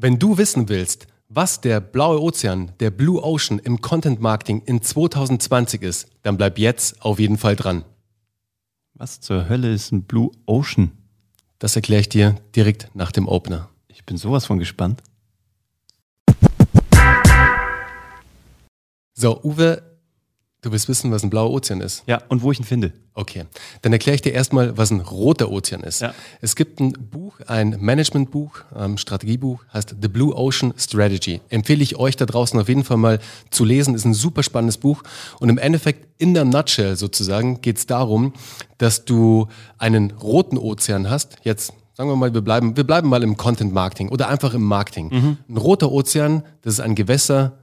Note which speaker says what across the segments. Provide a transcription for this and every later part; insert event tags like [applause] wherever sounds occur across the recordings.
Speaker 1: Wenn du wissen willst, was der blaue Ozean, der Blue Ocean im Content Marketing in 2020 ist, dann bleib jetzt auf jeden Fall dran.
Speaker 2: Was zur Hölle ist ein Blue Ocean?
Speaker 1: Das erkläre ich dir direkt nach dem Opener.
Speaker 2: Ich bin sowas von gespannt.
Speaker 1: So, Uwe, du willst wissen, was ein blauer Ozean ist.
Speaker 2: Ja, und wo ich ihn finde.
Speaker 1: Okay, dann erkläre ich dir erstmal, was ein roter Ozean ist.
Speaker 2: Ja.
Speaker 1: Es gibt ein Buch, ein Managementbuch, ein Strategiebuch, heißt The Blue Ocean Strategy. Empfehle ich euch da draußen auf jeden Fall mal zu lesen. Ist ein super spannendes Buch. Und im Endeffekt, in der Nutshell sozusagen, geht es darum, dass du einen roten Ozean hast. Jetzt sagen wir mal, wir bleiben, wir bleiben mal im Content Marketing oder einfach im Marketing. Ein roter Ozean, das ist ein Gewässer,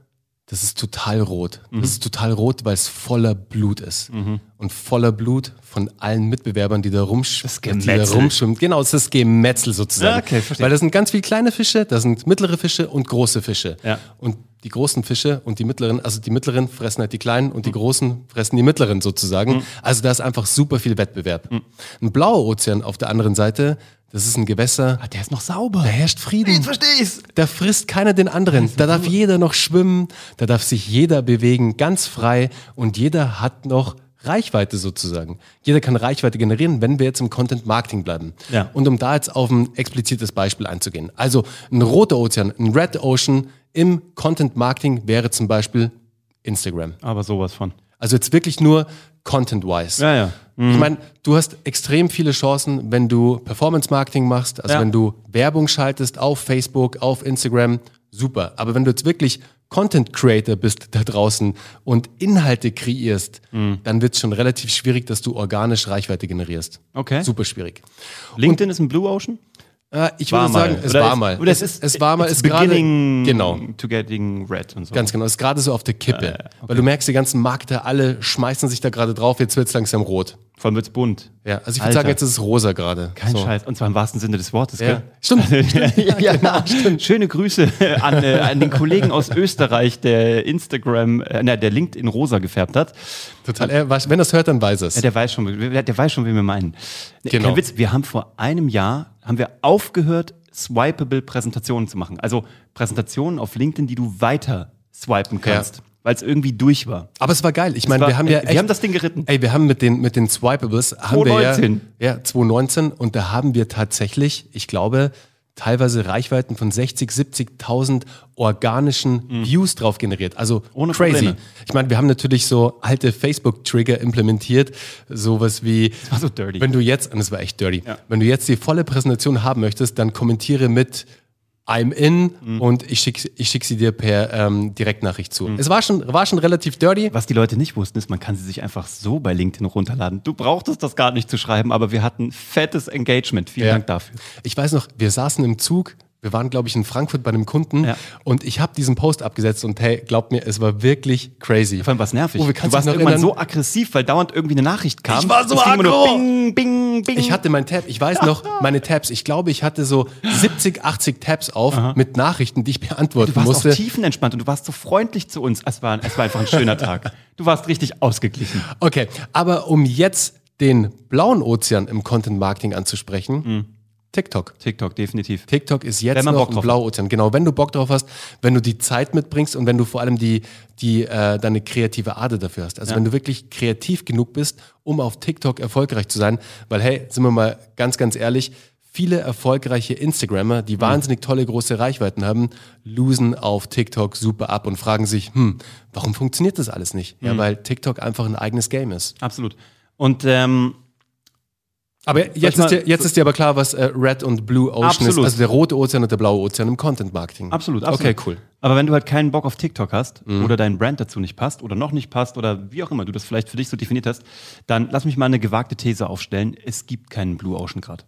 Speaker 1: das ist total rot. Das ist total rot, weil es voller Blut ist. Und voller Blut von allen Mitbewerbern, die da, rumsch
Speaker 2: Das
Speaker 1: die da
Speaker 2: Gemetzel.
Speaker 1: rumschwimmen. Genau, es ist das Gemetzel sozusagen.
Speaker 2: Okay, verstehe.
Speaker 1: weil da sind ganz viele kleine Fische, da sind mittlere Fische und große Fische.
Speaker 2: Ja.
Speaker 1: Und die großen Fische und die mittleren, also die mittleren fressen halt die kleinen und die großen fressen die mittleren sozusagen. Also da ist einfach super viel Wettbewerb. Ein blauer Ozean auf der anderen Seite, das ist ein Gewässer,
Speaker 2: Ah, der ist noch sauber.
Speaker 1: da herrscht Frieden.
Speaker 2: verstehe ich's.
Speaker 1: Da frisst keiner den anderen. Da darf jeder noch schwimmen, da darf sich jeder bewegen, ganz frei und jeder hat noch Reichweite sozusagen. Jeder kann Reichweite generieren, wenn wir jetzt im Content Marketing bleiben.
Speaker 2: Ja.
Speaker 1: Und um da jetzt auf ein explizites Beispiel einzugehen. Also ein roter Ozean, ein Red Ocean im Content Marketing wäre zum Beispiel Instagram.
Speaker 2: Aber sowas von.
Speaker 1: Also jetzt wirklich nur Content-wise.
Speaker 2: Ja, ja.
Speaker 1: Ich meine, du hast extrem viele Chancen, wenn du Performance-Marketing machst, also
Speaker 2: Ja.
Speaker 1: wenn du Werbung schaltest auf Facebook, auf Instagram, super. Aber wenn du jetzt wirklich Content-Creator bist da draußen und Inhalte kreierst,
Speaker 2: Mhm.
Speaker 1: dann wird es schon relativ schwierig, dass du organisch Reichweite generierst.
Speaker 2: Okay.
Speaker 1: Super schwierig.
Speaker 2: LinkedIn ist ein Blue Ocean?
Speaker 1: Äh, ich
Speaker 2: War
Speaker 1: würde sagen,
Speaker 2: mal.
Speaker 1: es
Speaker 2: Oder
Speaker 1: war
Speaker 2: ist-
Speaker 1: mal.
Speaker 2: oder
Speaker 1: es,
Speaker 2: es ist-
Speaker 1: es war mal, ist gerade, genau.
Speaker 2: To getting red und so.
Speaker 1: Ganz genau, ist gerade so auf der Kippe. Weil du merkst, die ganzen Marketer, alle schmeißen sich da gerade drauf, jetzt wird es langsam rot.
Speaker 2: Vor allem wird's bunt.
Speaker 1: Ja, also ich würde sagen, jetzt ist es rosa gerade.
Speaker 2: Kein
Speaker 1: So.
Speaker 2: Scheiß. Und zwar im wahrsten Sinne des Wortes,
Speaker 1: Ja.
Speaker 2: gell?
Speaker 1: Stimmt. [laughs] [laughs]
Speaker 2: ja, ja, Schöne Grüße an, äh, an den Kollegen aus Österreich, der Instagram, äh, na, der LinkedIn rosa gefärbt hat.
Speaker 1: Total. Er, weiß- wenn er es hört, dann weiß es.
Speaker 2: Ja, der weiß schon, der, weiß schon, wie wir meinen.
Speaker 1: Genau.
Speaker 2: Kein Witz, wir haben vor einem Jahr, haben wir aufgehört, swipeable Präsentationen zu machen. Also Präsentationen auf LinkedIn, die du weiter swipen kannst, weil es irgendwie durch war.
Speaker 1: Aber es war geil. Ich meine, wir haben ja
Speaker 2: ey, wir
Speaker 1: echt,
Speaker 2: haben das Ding geritten.
Speaker 1: Ey, wir haben mit den, mit den Swipables, haben wir
Speaker 2: 2019.
Speaker 1: ja, ja, 2019 und da haben wir tatsächlich, ich glaube, teilweise Reichweiten von 60, 70.000 organischen Views drauf generiert. Also
Speaker 2: Mhm. Ohne
Speaker 1: crazy.
Speaker 2: Probleme.
Speaker 1: Ich meine, wir haben natürlich so alte Facebook-Trigger implementiert, sowas wie,
Speaker 2: war so dirty.
Speaker 1: wenn du jetzt, und das war echt dirty,
Speaker 2: Ja.
Speaker 1: wenn du jetzt die volle Präsentation haben möchtest, dann kommentiere mit I'm in
Speaker 2: Mhm.
Speaker 1: und ich schicke ich schick sie dir per ähm, Direktnachricht zu. Es war schon, war schon relativ dirty.
Speaker 2: Was die Leute nicht wussten, ist, man kann sie sich einfach so bei LinkedIn runterladen. Du brauchtest das gar nicht zu schreiben, aber wir hatten fettes Engagement. Vielen
Speaker 1: Ja.
Speaker 2: Dank dafür.
Speaker 1: Ich weiß noch, wir saßen im Zug, wir waren, glaube ich, in Frankfurt bei einem Kunden
Speaker 2: Ja.
Speaker 1: und ich habe diesen Post abgesetzt und hey, glaubt mir, es war wirklich crazy.
Speaker 2: Vor allem was nervig.
Speaker 1: Oh,
Speaker 2: du warst irgendwann so aggressiv, weil dauernd irgendwie eine Nachricht kam.
Speaker 1: Ich war so
Speaker 2: Es
Speaker 1: aggro.
Speaker 2: Bing, bing, bing.
Speaker 1: Ich hatte mein Tab, ich weiß noch, [laughs] meine Tabs, ich glaube, ich hatte so 70, 80 Tabs auf mit Nachrichten, die ich beantworten
Speaker 2: du warst
Speaker 1: musste.
Speaker 2: auch tiefenentspannt und du warst so freundlich zu uns. Es war, es war einfach ein schöner Tag. Du warst richtig ausgeglichen.
Speaker 1: Okay, aber um jetzt den blauen Ozean im Content Marketing anzusprechen, TikTok.
Speaker 2: TikTok, definitiv.
Speaker 1: TikTok ist jetzt
Speaker 2: Wenn man
Speaker 1: noch
Speaker 2: Bock
Speaker 1: ein Blauozean. Genau, wenn du Bock drauf hast, wenn du die Zeit mitbringst und wenn du vor allem die, die, äh, deine kreative Ader dafür hast. Also
Speaker 2: Ja.
Speaker 1: wenn du wirklich kreativ genug bist, um auf TikTok erfolgreich zu sein. Weil hey, sind wir mal ganz, ganz ehrlich, viele erfolgreiche Instagrammer,
Speaker 2: Mhm.
Speaker 1: die wahnsinnig tolle große Reichweiten haben, losen auf TikTok super ab und fragen sich, hm, warum funktioniert das alles nicht?
Speaker 2: Mhm.
Speaker 1: Ja, weil TikTok einfach ein eigenes Game ist.
Speaker 2: Absolut. Und ähm,
Speaker 1: Aber jetzt, ist dir, jetzt ist dir aber klar, was äh, Red und Blue Ocean ist.
Speaker 2: Absolut.
Speaker 1: Also der rote Ozean und der blaue Ozean im Content Marketing.
Speaker 2: absolut, absolut.
Speaker 1: Okay, cool.
Speaker 2: Aber wenn du halt keinen Bock auf TikTok hast
Speaker 1: Mhm.
Speaker 2: oder dein Brand dazu nicht passt oder noch nicht passt oder wie auch immer du das vielleicht für dich so definiert hast, dann lass mich mal eine gewagte These aufstellen. Es gibt keinen Blue Ocean gerade.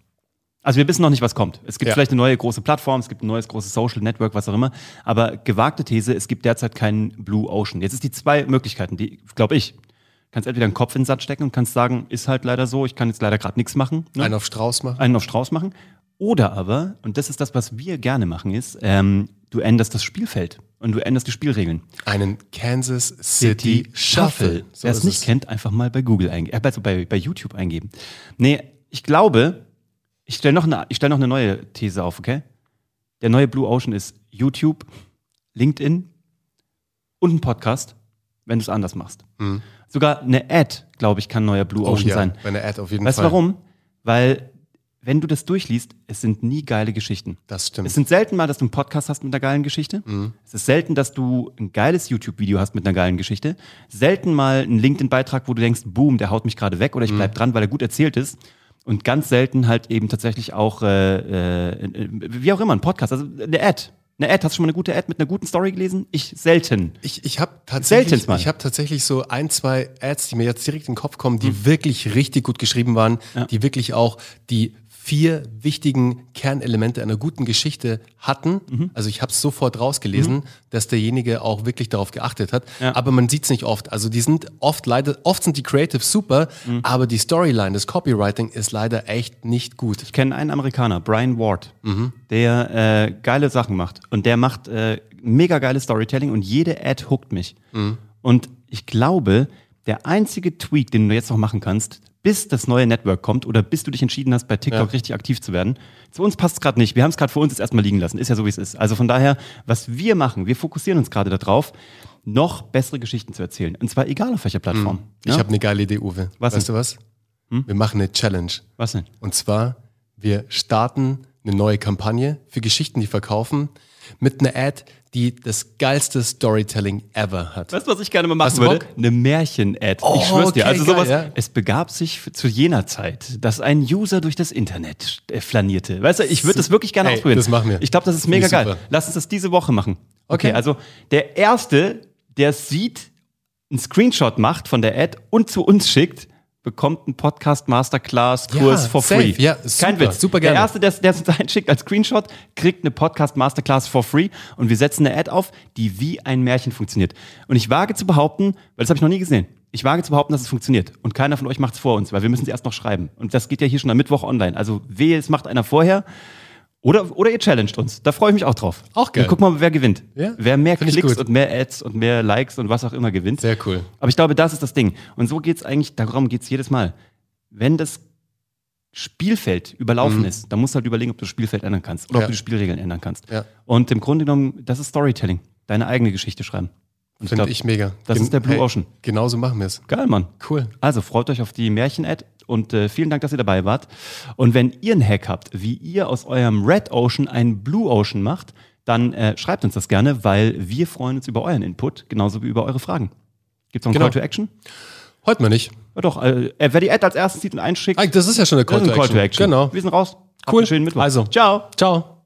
Speaker 2: Also wir wissen noch nicht, was kommt. Es gibt
Speaker 1: Ja.
Speaker 2: vielleicht eine neue große Plattform, es gibt ein neues großes Social Network, was auch immer. Aber gewagte These, es gibt derzeit keinen Blue Ocean. Jetzt ist die zwei Möglichkeiten, die, glaube ich, kannst entweder einen Kopf in den Satz stecken und kannst sagen, ist halt leider so, ich kann jetzt leider gerade nichts machen. Ne?
Speaker 1: Einen auf Strauß machen.
Speaker 2: einen auf Strauß machen. Oder aber, und das ist das, was wir gerne machen, ist, ähm, du änderst das Spielfeld und du änderst die Spielregeln.
Speaker 1: Einen Kansas City Shuffle. So
Speaker 2: Wer es nicht kennt, einfach mal bei Google eingeben, äh, also bei, bei YouTube eingeben. Nee, ich glaube, ich stelle noch, eine- ich stell noch eine neue These auf, okay? Der neue Blue Ocean ist YouTube, LinkedIn und ein Podcast, wenn du es anders machst. Sogar eine Ad, glaube ich, kann neuer Blue
Speaker 1: Mhm. Oh
Speaker 2: Ocean
Speaker 1: ja,
Speaker 2: sein.
Speaker 1: bei einer Ad auf jeden
Speaker 2: Weißt du
Speaker 1: Fall.
Speaker 2: warum? Weil, wenn du das durchliest, es sind nie geile Geschichten.
Speaker 1: Das stimmt.
Speaker 2: Es sind selten mal, dass du einen Podcast hast mit einer geilen Geschichte. Es ist selten, dass du ein geiles YouTube-Video hast mit einer geilen Geschichte. Selten mal einen LinkedIn-Beitrag, wo du denkst, boom, der haut mich gerade weg oder ich bleib dran, weil er gut erzählt ist. Und ganz selten halt eben tatsächlich auch, äh, äh, wie auch immer, ein Podcast, also eine Ad. Eine Ad, hast du schon mal eine gute Ad mit einer guten Story gelesen? Ich selten.
Speaker 1: Ich, ich habe tatsächlich, ich hab tatsächlich so ein, zwei Ads, die mir jetzt direkt in den Kopf kommen, die wirklich richtig gut geschrieben waren, die wirklich auch die vier wichtigen Kernelemente einer guten Geschichte hatten. Also ich habe es sofort rausgelesen, dass derjenige auch wirklich darauf geachtet hat.
Speaker 2: Ja.
Speaker 1: Aber man sieht es nicht oft. Also die sind oft leider, oft sind die Creatives super, aber die Storyline, das Copywriting ist leider echt nicht gut.
Speaker 2: Ich kenne einen Amerikaner, Brian Ward, der äh, geile Sachen macht. Und der macht äh, mega geiles Storytelling und jede Ad hookt mich. Und ich glaube, der einzige Tweak, den du jetzt noch machen kannst, bis das neue Network kommt oder bis du dich entschieden hast, bei TikTok
Speaker 1: Ja.
Speaker 2: richtig aktiv zu werden, zu uns passt es gerade nicht. Wir haben es gerade für uns jetzt erstmal liegen lassen. Ist ja so, wie es ist. Also von daher, was wir machen, wir fokussieren uns gerade darauf, noch bessere Geschichten zu erzählen. Und zwar egal auf welcher Plattform.
Speaker 1: Ich
Speaker 2: Ja?
Speaker 1: habe eine geile Idee, Uwe.
Speaker 2: Was
Speaker 1: weißt
Speaker 2: denn?
Speaker 1: du was? Wir machen eine Challenge.
Speaker 2: Was denn?
Speaker 1: Und zwar, wir starten eine neue Kampagne für Geschichten, die verkaufen, mit einer Ad, die das geilste Storytelling ever hat.
Speaker 2: Weißt du, was ich gerne mal
Speaker 1: Hast
Speaker 2: machen
Speaker 1: du
Speaker 2: würde?
Speaker 1: Bock?
Speaker 2: Eine Märchen-Ad.
Speaker 1: Oh,
Speaker 2: ich schwör's dir.
Speaker 1: okay,
Speaker 2: Also
Speaker 1: geil,
Speaker 2: sowas.
Speaker 1: ja.
Speaker 2: Es begab sich zu jener Zeit, dass ein User durch das Internet äh, flanierte. Weißt du, ich würde das wirklich gerne
Speaker 1: Ey,
Speaker 2: ausprobieren.
Speaker 1: das machen wir.
Speaker 2: Ich glaube, das ist mega geil.
Speaker 1: super.
Speaker 2: Lass uns das diese Woche machen. Okay,
Speaker 1: Okay.
Speaker 2: also der Erste, der es sieht, einen Screenshot macht von der Ad und zu uns schickt, bekommt einen Podcast Masterclass Kurs
Speaker 1: Ja,
Speaker 2: for
Speaker 1: safe.
Speaker 2: free.
Speaker 1: Ja,
Speaker 2: Kein
Speaker 1: super,
Speaker 2: Witz.
Speaker 1: super
Speaker 2: Der
Speaker 1: gerne.
Speaker 2: Erste, der der es uns einschickt als Screenshot, kriegt eine Podcast Masterclass for free und wir setzen eine Ad auf, die wie ein Märchen funktioniert. Und ich wage zu behaupten, weil das habe ich noch nie gesehen. Ich wage zu behaupten, dass es funktioniert. Und keiner von euch macht es vor uns, weil wir müssen es erst noch schreiben. Und das geht ja hier schon am Mittwoch online. Also wehe, es macht einer vorher. Oder, oder ihr challenged uns. Da freue ich mich auch drauf.
Speaker 1: Auch geil.
Speaker 2: Und guck mal, wer gewinnt.
Speaker 1: Ja,
Speaker 2: wer mehr
Speaker 1: find
Speaker 2: Klicks und mehr Ads und mehr Likes und was auch immer gewinnt.
Speaker 1: Sehr cool.
Speaker 2: Aber ich glaube, das ist das Ding. Und so geht es eigentlich, darum geht es jedes Mal. Wenn das Spielfeld überlaufen ist, dann musst du halt überlegen, ob du das Spielfeld ändern kannst oder
Speaker 1: Mhm. Ja.
Speaker 2: ob du die Spielregeln ändern kannst.
Speaker 1: Ja.
Speaker 2: Und im Grunde genommen, das ist Storytelling. Deine eigene Geschichte schreiben.
Speaker 1: Finde ich mega.
Speaker 2: Das
Speaker 1: Gen-
Speaker 2: ist der Blue
Speaker 1: hey,
Speaker 2: Ocean.
Speaker 1: Genauso machen wir es.
Speaker 2: Geil, Mann.
Speaker 1: Cool.
Speaker 2: Also freut euch auf die Märchen-Ad und äh, vielen Dank, dass ihr dabei wart. Und wenn ihr einen Hack habt, wie ihr aus eurem Red Ocean einen Blue Ocean macht, dann äh, schreibt uns das gerne, weil wir freuen uns über euren Input, genauso wie über eure Fragen. Gibt es noch einen
Speaker 1: Genau.
Speaker 2: Call to Action?
Speaker 1: Heute mal nicht.
Speaker 2: Ja doch, äh, wer die Ad als erstes sieht und einschickt,
Speaker 1: Ah, das ist ja schon eine Call,
Speaker 2: ist ein Call to Action.
Speaker 1: Genau.
Speaker 2: Wir sind raus.
Speaker 1: Cool.
Speaker 2: schönen Mittwoch.
Speaker 1: Also.
Speaker 2: Ciao.
Speaker 1: Ciao.